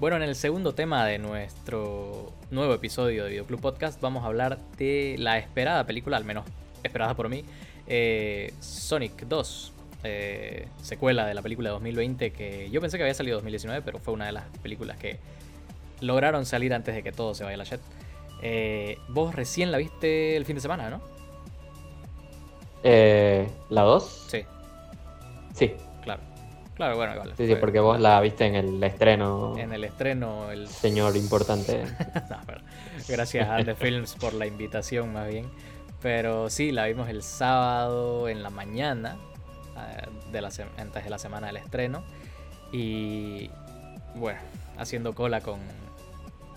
Bueno, en el segundo tema de nuestro nuevo episodio de Videoclub Podcast vamos a hablar de la esperada película, al menos esperada por mí, eh, Sonic 2, eh, secuela de la película de 2020 que yo pensé que había salido en 2019, pero fue una de las películas que lograron salir antes de que todo se vaya a la jet. Eh, vos recién la viste el fin de semana, ¿no? ¿La 2? Sí. Sí. Claro, bueno, igual. Sí, sí, porque vos la viste en el estreno. En el estreno, el. Señor importante. gracias a The Films por la invitación, más bien. Pero sí, la vimos el sábado en la mañana, eh, de la antes de la semana del estreno. Y bueno, haciendo cola con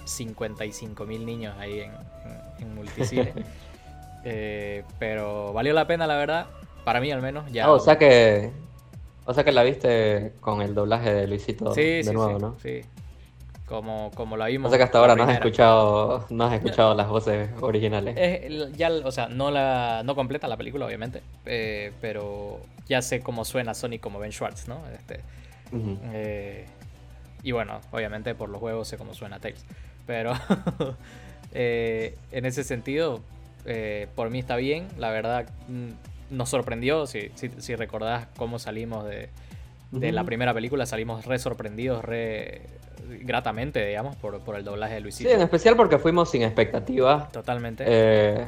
55 mil niños ahí en, en, Multicine. Eh, pero valió la pena, la verdad. Para mí al menos. Ya ah, o sea que o sea que la viste con el doblaje de Luisito de nuevo, ¿no? Sí. Como, como la vimos. O sea que hasta ahora no has escuchado, no has escuchado las voces originales. ya, o sea, no la, no completa la película, obviamente. Eh, pero ya sé cómo suena Sonic como Ben Schwartz, ¿no? Este, eh, y bueno, obviamente por los juegos sé cómo suena Tails. Pero eh, en ese sentido, por mí está bien. La verdad, mm, nos sorprendió, si, si, recordás cómo salimos de, la primera película, salimos re sorprendidos, re gratamente, digamos, por, el doblaje de Luisito. Sí, en especial porque fuimos sin expectativas. Totalmente. Eh,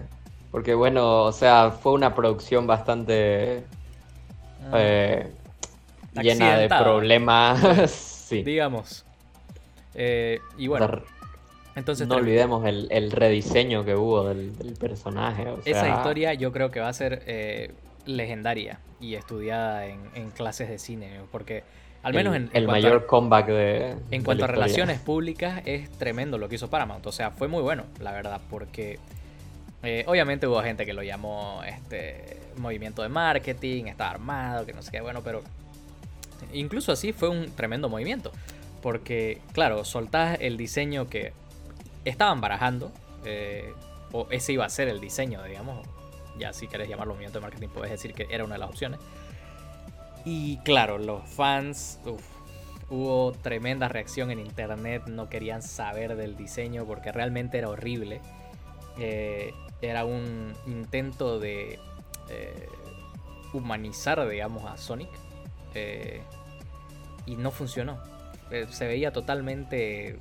porque bueno, o sea, fue una producción bastante ah. eh, llena de problemas. sí. Digamos. Eh, y bueno. Entonces, no olvidemos el, rediseño que hubo del, personaje. Esa historia yo creo que va a ser eh, legendaria y estudiada en, clases de cine, porque al menos en, el mayor comeback de... En cuanto a relaciones públicas es tremendo lo que hizo Paramount, o sea, fue muy bueno, la verdad, porque eh, obviamente hubo gente que lo llamó este movimiento de marketing, estaba armado, que no sé qué, bueno, pero incluso así fue un tremendo movimiento. Porque, claro, soltás el diseño que estaban barajando, eh, o ese iba a ser el diseño, digamos, ya si querés llamarlo movimiento de marketing, puedes decir que era una de las opciones. Y claro, los fans, hubo tremenda reacción en internet, no querían saber del diseño porque realmente era horrible. Eh, era un intento de eh, humanizar, digamos, a Sonic. y no funcionó. se veía totalmente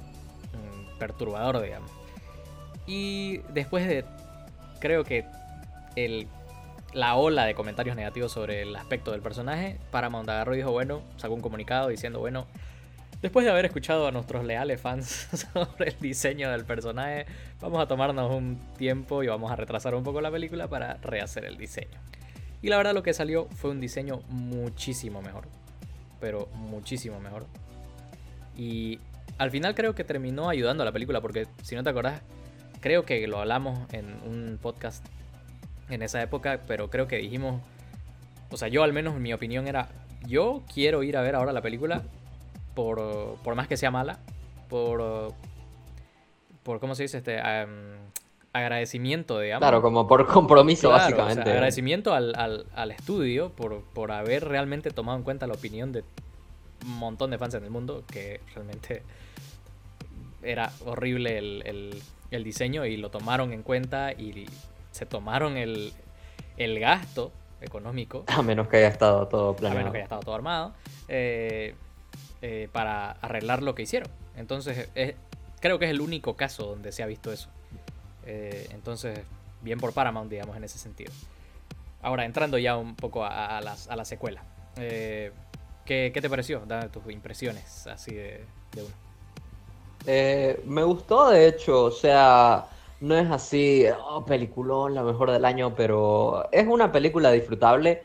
perturbador, digamos. Y después de, creo que el, la ola de comentarios negativos sobre el aspecto del personaje, Paramount agarró dijo, bueno, sacó un comunicado diciendo, bueno, después de haber escuchado a nuestros leales fans sobre el diseño del personaje, vamos a tomarnos un tiempo y vamos a retrasar un poco la película para rehacer el diseño. Y la verdad lo que salió fue un diseño muchísimo mejor. Pero muchísimo mejor. Y al final creo que terminó ayudando a la película, porque si no te acordás, creo que lo hablamos en un podcast en esa época, pero creo que dijimos, o sea, yo al menos mi opinión era, yo quiero ir a ver ahora la película por, por más que sea mala, por, por ¿cómo se dice? Este, agradecimiento, digamos. Claro, como por compromiso, básicamente. agradecimiento al, al, al estudio por, por haber realmente tomado en cuenta la opinión de montón de fans en el mundo, que realmente era horrible el, diseño y lo tomaron en cuenta y se tomaron el, gasto económico. A menos que haya estado todo planeado. A menos que haya estado todo armado. Eh, eh, para arreglar lo que hicieron. Entonces, creo que es el único caso donde se ha visto eso. Eh, entonces, bien por Paramount, digamos, en ese sentido. Ahora, entrando ya un poco a, a la secuela. ¿Qué, te pareció? Dame tus impresiones así de, de uno. Eh, me gustó, de hecho, o sea, no es así, oh, peliculón, la mejor del año, pero es una película disfrutable,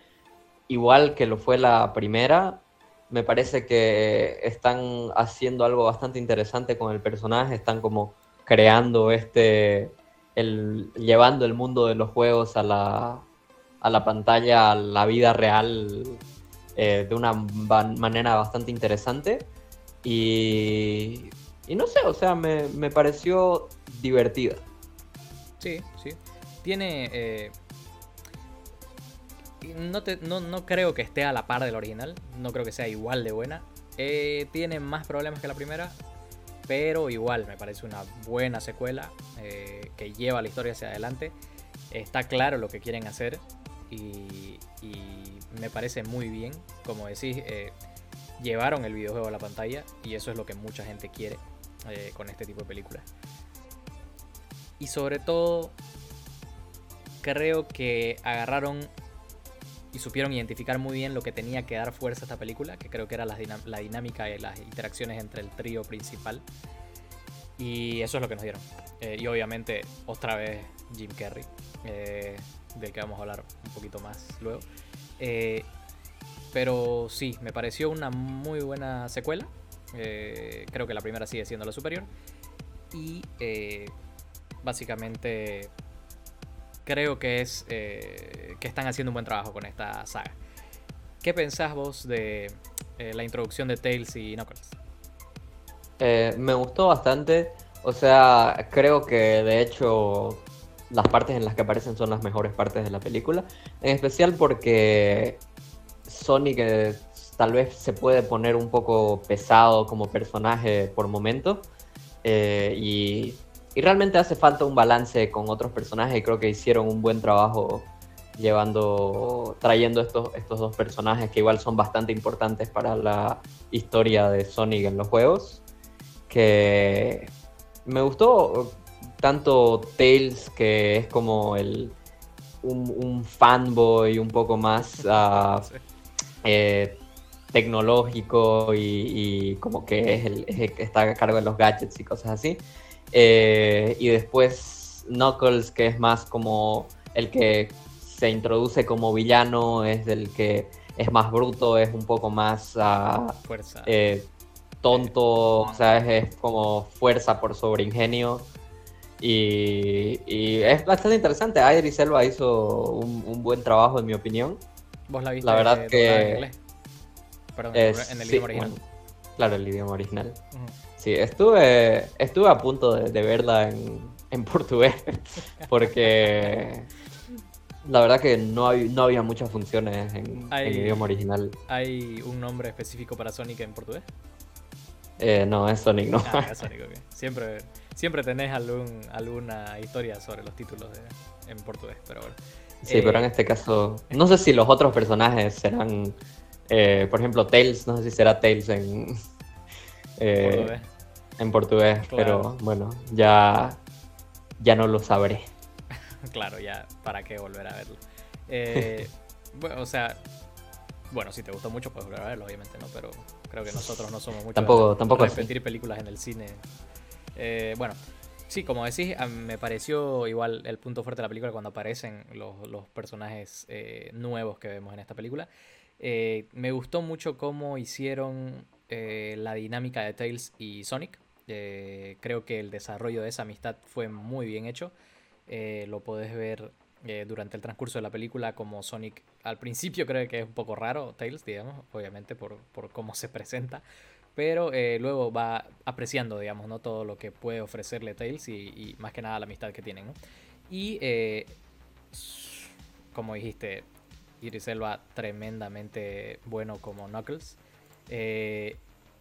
igual que lo fue la primera. Me parece que están haciendo algo bastante interesante con el personaje, están como creando este, el, llevando el mundo de los juegos a la, a la pantalla, a la vida real, eh, de una manera bastante interesante. Y y no sé, o sea, me, pareció divertida. Sí, sí. Tiene... Eh, no, te, no, creo que esté a la par del original. No creo que sea igual de buena. Eh, tiene más problemas que la primera. pero igual me parece una buena secuela que lleva la historia hacia adelante. Está claro lo que quieren hacer y, me parece muy bien. Como decís, eh, llevaron el videojuego a la pantalla y eso es lo que mucha gente quiere eh, con este tipo de películas. Y sobre todo, creo que agarraron y supieron identificar muy bien lo que tenía que dar fuerza a esta película, que creo que era la, dinámica y las interacciones entre el trío principal. Y eso es lo que nos dieron. Eh, y obviamente, otra vez, Jim Carrey, del que vamos a hablar un poquito más luego. Eh, pero sí, me pareció una muy buena secuela. creo que la primera sigue siendo la superior. Y básicamente creo que es eh, que están haciendo un buen trabajo con esta saga. ¿Qué pensás vos de eh, la introducción de Tails y Knuckles? Eh, me gustó bastante. O sea, creo que de hecho las partes en las que aparecen son las mejores partes de la película. En especial porque Sonic tal vez se puede poner un poco pesado como personaje por momento. y y realmente hace falta un balance con otros personajes y creo que hicieron un buen trabajo llevando, trayendo estos, estos dos personajes que igual son bastante importantes para la historia de Sonic en los juegos. Que me gustó tanto Tails, que es como el, un, fanboy un poco más eh, tecnológico y, como que es el, está a cargo de los gadgets y cosas así. Eh, y después Knuckles, que es más como el que se introduce como villano, es el que es más bruto, es un poco más uh, fuerza. Eh, tonto, o sea, es, como fuerza por sobre Y, es bastante interesante. Idris Elba hizo un, buen trabajo, en mi opinión. ¿Vos la viste la verdad que, en inglés? Perdón, en el idioma original. claro, el idioma original. Sí, estuve, estuve a punto de, verla en, portugués, porque la verdad que no, no había muchas funciones en, el idioma original. ¿Hay un nombre específico para Sonic en portugués? Eh, no, es Sonic, no. Ah, es Sonic, Siempre, siempre tenés algún, alguna historia sobre los títulos en portugués, pero bueno. Sí, pero en eh, este caso, no sé si los otros personajes serán, eh, por ejemplo, Tails, no sé si será Tails en, en portugués, pero bueno, ya, ya no lo sabré. claro, ya, ¿para qué volver a verlo? Eh, bueno, o sea, bueno, si te gustó mucho puedes volver a verlo, obviamente, ¿no? Pero creo que nosotros no somos mucho tampoco, de tampoco repetir películas en el cine. Eh, bueno, sí, como decís, me pareció igual el punto fuerte de la película cuando aparecen los, personajes eh, nuevos que vemos en esta película. me gustó mucho cómo hicieron la dinámica de Tails y Sonic. Eh, creo que el desarrollo de esa amistad fue muy bien hecho. Eh, lo podés ver eh, durante el transcurso de la película como Sonic al principio creo que es un poco raro, Tails, digamos, obviamente por, cómo se presenta. Pero luego va apreciando, digamos, ¿no? todo lo que puede ofrecerle Tails y, más que nada la amistad que tienen. Y como dijiste, Iris Elba tremendamente bueno como Knuckles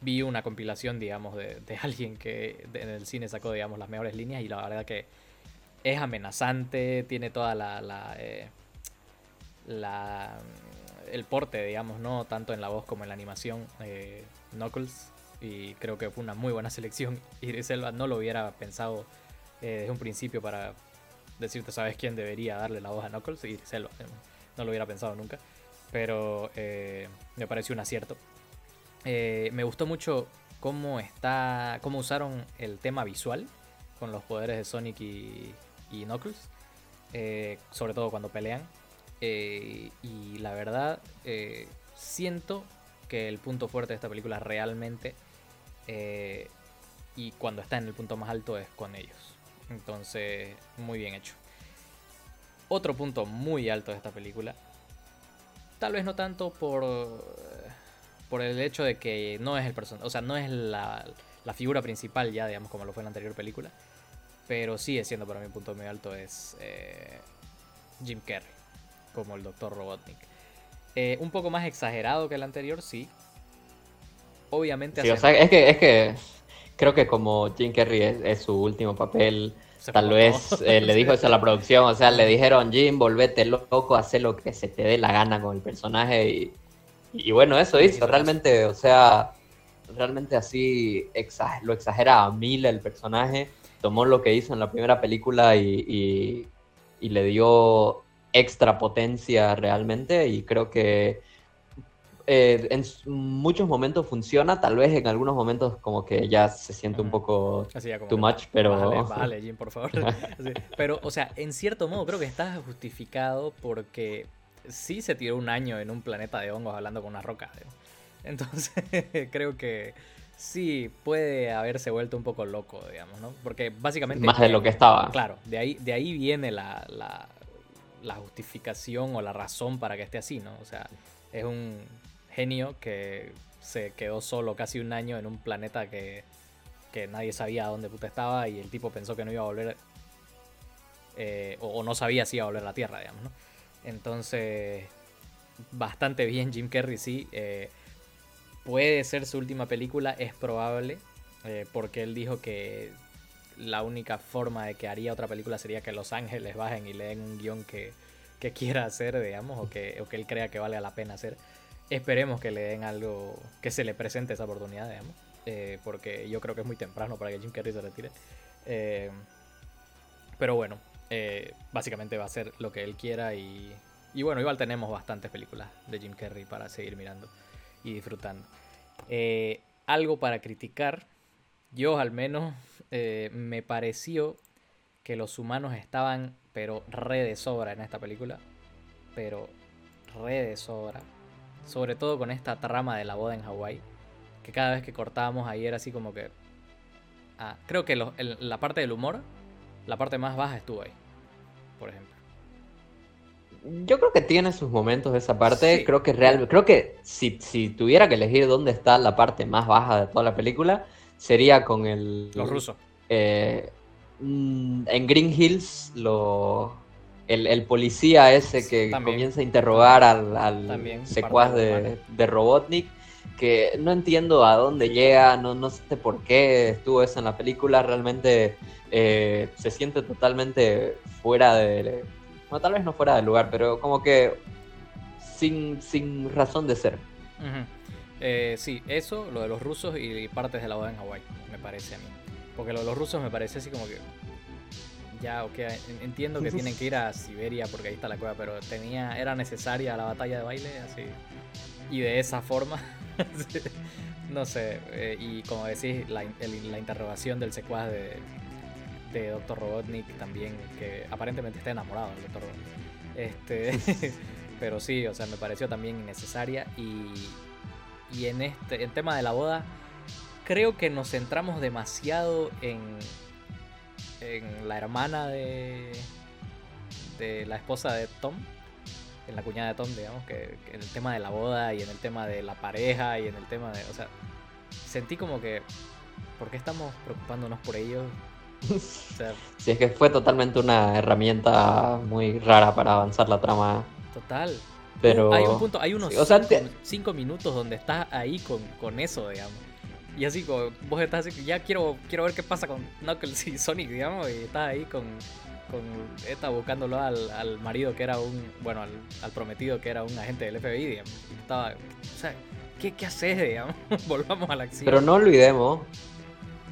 vi una compilación, digamos, de, alguien que en el cine sacó, digamos, las mejores líneas y la verdad que es amenazante, tiene toda la, eh, el porte, digamos, ¿no? Tanto en la voz como en la animación, eh, Knuckles, y creo que fue una muy buena selección. Elba no lo hubiera pensado eh, desde un principio para decirte, ¿sabes quién debería darle la voz a Knuckles? Iris Elba, no lo hubiera pensado nunca, pero me pareció un acierto. Eh, me gustó mucho cómo está. cómo usaron el tema visual con los poderes de Sonic y, Knuckles. Eh, sobre todo cuando pelean. Eh, y la verdad, siento que el punto fuerte de esta película realmente. y cuando está en el punto más alto es con ellos. Entonces, muy bien hecho. Otro punto muy alto de esta película. Tal vez no tanto por por el hecho de que no es el personaje, o sea, no es la, figura principal ya, digamos, como lo fue en la anterior película, pero sigue siendo para mí un punto muy alto es eh, Jim Carrey, como el Dr. Robotnik. Eh, un poco más exagerado que el anterior, sí. Obviamente. Sí, o sea, es que, es que creo que como Jim Carrey es, su último papel, tal vez eh, le dijo eso a la producción, o sea, le dijeron, Jim, volvete loco, haz lo que se te dé la gana con el personaje y, y bueno, eso hizo, realmente, o sea, realmente así lo exagera a mil el personaje, tomó lo que hizo en la primera película y, y le dio extra potencia realmente y creo que eh, en muchos momentos funciona, tal vez en algunos momentos como que ya se siente un poco too much, pero... Vale, Jim, por favor. Pero, o sea, en cierto modo creo que está justificado porque sí se tiró un año en un planeta de hongos hablando con una roca. Entonces, creo que sí puede haberse vuelto un poco loco, digamos, ¿no? Porque básicamente... Más de lo que estaba. Claro, de ahí, de ahí viene la, la, la justificación o la razón para que esté así, ¿no? O sea, es un genio que se quedó solo casi un año en un planeta que, que nadie sabía dónde puta estaba y el tipo pensó que no iba a volver eh, o, no sabía si iba a volver a la Tierra, digamos, ¿no? Entonces, bastante bien Jim Carrey, sí. Eh, puede ser su última película, es probable, eh, porque él dijo que la única forma de que haría otra película sería que Los Ángeles bajen y le den un guion que, que quiera hacer, digamos, o que, o que él crea que vale la pena hacer. Esperemos que le den algo, que se le presente esa oportunidad, digamos. Eh, porque yo creo que es muy temprano para que Jim Carrey se retire. Eh, pero bueno, eh, básicamente va a ser lo que él quiera y, y bueno, igual tenemos bastantes películas de Jim Carrey para seguir mirando y disfrutando. algo para criticar, yo al menos me pareció que los humanos estaban pero re de sobra en esta película, pero re de sobra sobre todo con esta trama de la boda en Hawái, que cada vez que cortábamos ahí era así como que... Ah, creo que la parte del humor, la parte más baja estuvo ahí, por ejemplo. Yo creo que tiene sus momentos esa parte. Creo que real, creo que si, si, tuviera que elegir dónde está la parte más baja de toda la película, sería con el. Los rusos. Eh, mm, en Green Hills, lo, el, policía ese que comienza a interrogar al, secuaz de, Robotnik, que no entiendo a dónde llega, no, no sé por qué estuvo eso en la película, realmente eh, se siente totalmente fuera de... No, tal vez no fuera de lugar, pero como que sin, sin razón de ser. Eh, sí, eso, lo de los rusos y partes de la boda en Hawái, me parece a mí. Porque lo de los rusos me parece así como que ya, ok, entiendo que tienen que ir a Siberia porque ahí está la cueva, pero tenía, era necesaria la batalla de baile, así. Y de esa forma, no sé, eh, y como decís, la, la, interrogación del secuaz de, de Dr. Robotnik también, que aparentemente está enamorado del Dr. Robotnik. Este, pero sí, o sea, me pareció también innecesaria. Y, y en este en tema de la boda, creo que nos centramos demasiado en en la hermana de, de la esposa de Tom, en la cuñada de Tom, digamos, que, en el tema de la boda y en el tema de la pareja y en el tema de, o sea, sentí como que, ¿por qué estamos preocupándonos por ellos? O sea, sí, es que fue totalmente una herramienta muy rara para avanzar la trama. Total. Pero... Hay un punto, hay unos cinco, minutos donde estás ahí con, con eso, digamos. Y así como vos estás así, ya quiero, quiero ver qué pasa con Knuckles y Sonic, digamos, y estás ahí con, con esta buscándolo al, al, marido que era un, bueno, al, al, prometido que era un agente del FBI, digamos. Y estaba, o sea, ¿qué, qué haces, digamos? Volvamos a la acción. Pero no olvidemos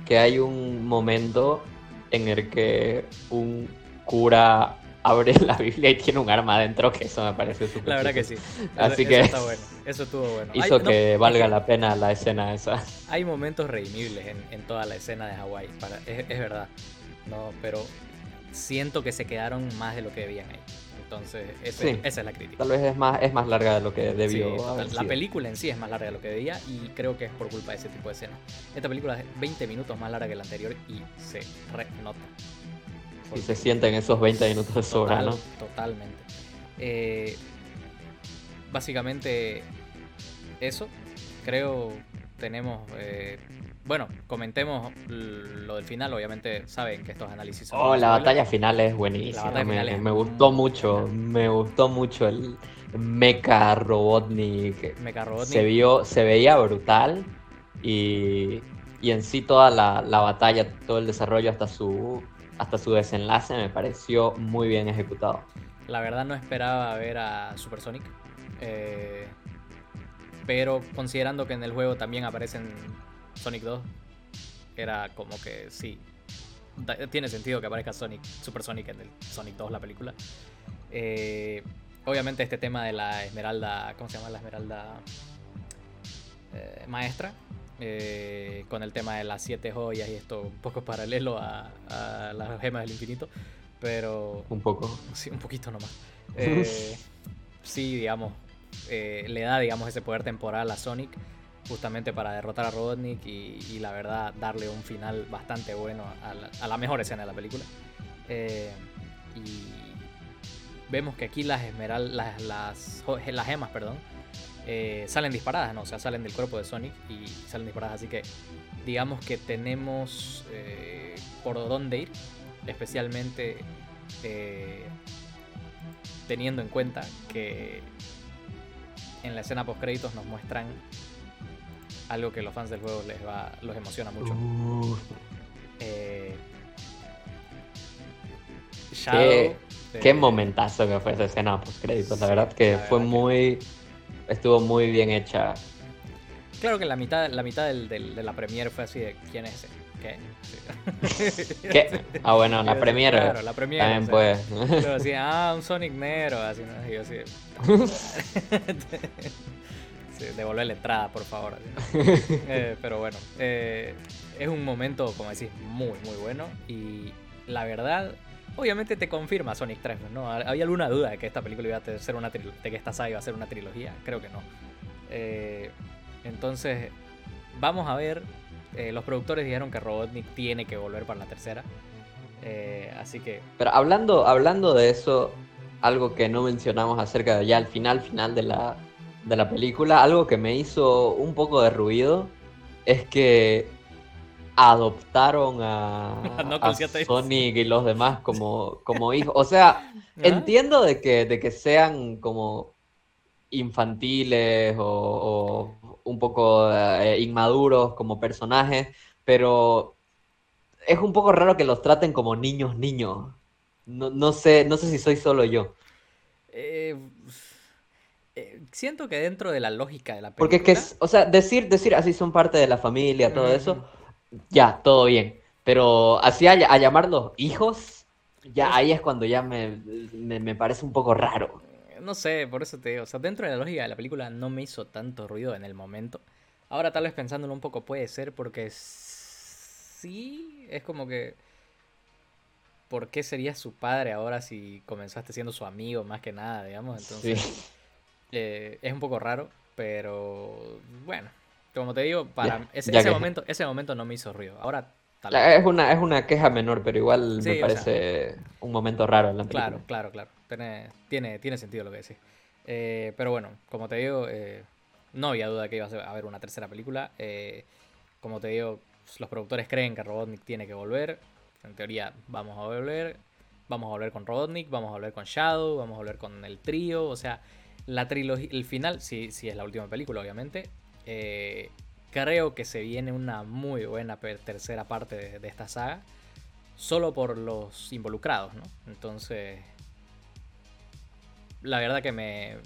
que hay un momento en el que un cura abre la Biblia y tiene un arma adentro, que eso me parece súper La verdad que sí. Así eso que está bueno. Eso estuvo bueno. Hizo que valga la pena la escena esa. Hay momentos redimibles en, en toda la escena de Hawái, es, es, verdad. No, pero siento que se quedaron más de lo que debían ahí. Entonces, esa es la crítica. Tal vez es más, es más larga de lo que debió. la película en sí es más larga de lo que debía y creo que es por culpa de ese tipo de escena. Esta película es 20 minutos más larga que la anterior y se Y se sienten esos 20 minutos de sobra, ¿no? Totalmente. Eh, básicamente eso. Creo tenemos... Eh, bueno, comentemos lo del final. Obviamente saben que estos análisis son... Oh, la batalla final es buenísima. Me, gustó mucho. Me gustó mucho el Mecha Robotnik. Mecha Robotnik. Se, vio, se veía brutal. Y, y en sí toda la, la, batalla, todo el desarrollo hasta su, hasta su desenlace me pareció muy bien ejecutado. La verdad no esperaba ver a Super Sonic. Eh, pero considerando que en el juego también aparecen Sonic 2, era como que sí. Tiene sentido que aparezca Sonic, Super Sonic en el Sonic 2, la película. Eh, obviamente este tema de la esmeralda, ¿cómo se llama la esmeralda eh, maestra? Eh, con el tema de las siete joyas y esto un poco paralelo a, las gemas del infinito, pero... Un poco. Sí, un poquito nomás. sí, digamos, le da, digamos, ese poder temporal a Sonic justamente para derrotar a Robotnik y, la verdad darle un final bastante bueno a la, mejor escena de la película. y vemos que aquí las esmeral las, las, las gemas, perdón, eh, salen disparadas, ¿no? O sea, salen del cuerpo de Sonic y salen disparadas. Así que digamos que tenemos eh, por dónde ir, especialmente eh, teniendo en cuenta que en la escena post créditos nos muestran algo que los fans del juego les va los emociona mucho. Shadow Qué momentazo que fue esa escena post créditos, la verdad que fue muy estuvo muy bien hecha. Claro que la mitad, la mitad del, de la premiere fue así de ¿quién es ese? ¿Qué? ¿Qué? Ah, bueno, la premiere. Claro, la premiere. También pues. así, ah, un Sonic Nero, así, ¿no? Y yo así. sí, devolver la entrada, por favor. Eh, pero bueno, eh, es un momento, como decís, muy, muy bueno. Y la verdad, Obviamente te confirma Sonic 3, ¿no? ¿Había alguna duda de que esta película iba a ser una de que esta saga iba a ser una trilogía? Creo que no. Eh, entonces, vamos a ver. Eh, los productores dijeron que Robotnik tiene que volver para la tercera. Eh, así que. Pero hablando, hablando de eso, algo que no mencionamos acerca de ya al final, final de la, de la película, algo que me hizo un poco de ruido es que adoptaron a, Sonic y los demás como, como hijos. O sea, entiendo de que, de que sean como infantiles o, un poco eh, inmaduros como personajes, pero es un poco raro que los traten como niños niños. No, sé, no sé si soy solo yo. Eh, eh, siento que dentro de la lógica de la película... Porque es que, o sea, decir, decir así son parte de la familia, todo eso ya, todo bien. Pero así a, llamarlos hijos, ya pues ahí es cuando ya me, me, parece un poco raro. No sé, por eso te digo. O sea, dentro de la lógica de la película no me hizo tanto ruido en el momento. Ahora tal vez pensándolo un poco puede ser porque sí, es como que... ¿Por qué sería su padre ahora si comenzaste siendo su amigo más que nada, digamos? Entonces, eh, es un poco raro, pero bueno, como te digo, para ese, momento, ese momento no me hizo ruido. Ahora tal es una, es una queja menor, pero igual me parece un momento raro en la película. Claro, claro, claro. Tiene, tiene, sentido lo que decís. Eh, pero bueno, como te digo, eh, no había duda que iba a haber una tercera película. Eh, como te digo, los productores creen que Robotnik tiene que volver. En teoría, vamos a volver. Vamos a volver con Robotnik, vamos a volver con Shadow, vamos a volver con el trío. O sea, la trilogía, el final, sí, sí es la última película, obviamente. Eh, creo que se viene una muy buena tercera parte de, esta saga. Solo por los involucrados, ¿no? Entonces. La verdad que me.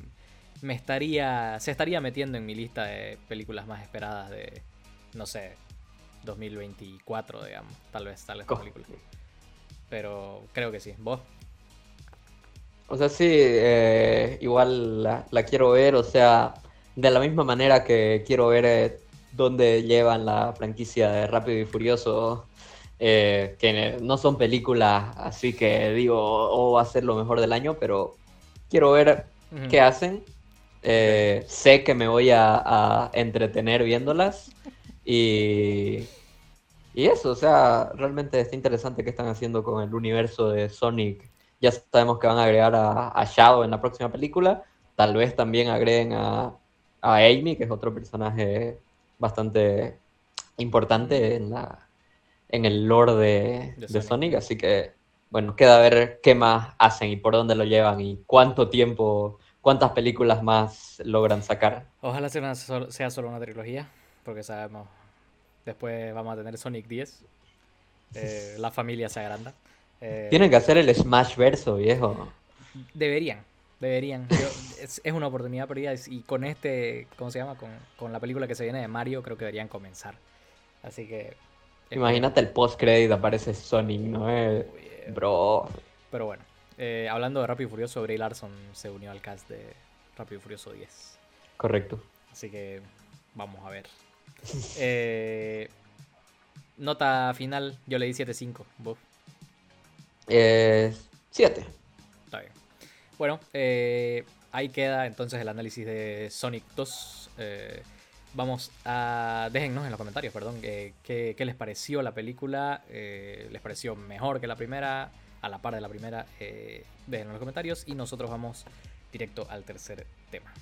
Me estaría. Se estaría metiendo en mi lista de películas más esperadas de. No sé. 2024, digamos. Tal vez, tal vez película. Pero creo que sí. ¿Vos? O sea, sí, eh, igual la, quiero ver, o sea, de la misma manera que quiero ver eh, dónde llevan la franquicia de Rápido y Furioso, eh, que no son películas así que digo, o oh, va a ser lo mejor del año, pero quiero ver qué hacen. Eh, sé que me voy a, entretener viéndolas y, y eso, o sea, realmente está interesante qué están haciendo con el universo de Sonic. Ya sabemos que van a agregar a, a Shadow en la próxima película. Tal vez también agreguen a, a Amy, que es otro personaje bastante importante en, la, en el lore de, Sonic. así que bueno, queda ver qué más hacen y por dónde lo llevan y cuánto tiempo, cuántas películas más logran sacar. Ojalá sea, sea solo una trilogía, porque sabemos Después vamos a tener Sonic 10. Eh, la familia se agranda. Eh, Tienen que hacer el Smash verso, viejo. Deberían, deberían. Yo- es, es una oportunidad perdida y con este, ¿cómo se llama? Con, con la película que se viene de Mario, creo que deberían comenzar. Así que... Imagínate el post-credit, aparece Sonic, ¿no? Eh, eh, Bro. Pero bueno, eh, hablando de Rápido y Furioso, Bray Larson se unió al cast de Rápido y Furioso 10. Correcto. Así que vamos a ver. Eh, nota final, yo le di 7.5. ¿Vos? Eh, siete. Está bien. Bueno, eh, ahí queda entonces el análisis de Sonic 2. Eh, vamos a. Déjennos en los comentarios, perdón, eh, qué, qué les pareció la película. ¿Les pareció mejor que la primera? A la par de la primera. Déjenlo en los comentarios y nosotros vamos directo al tercer tema.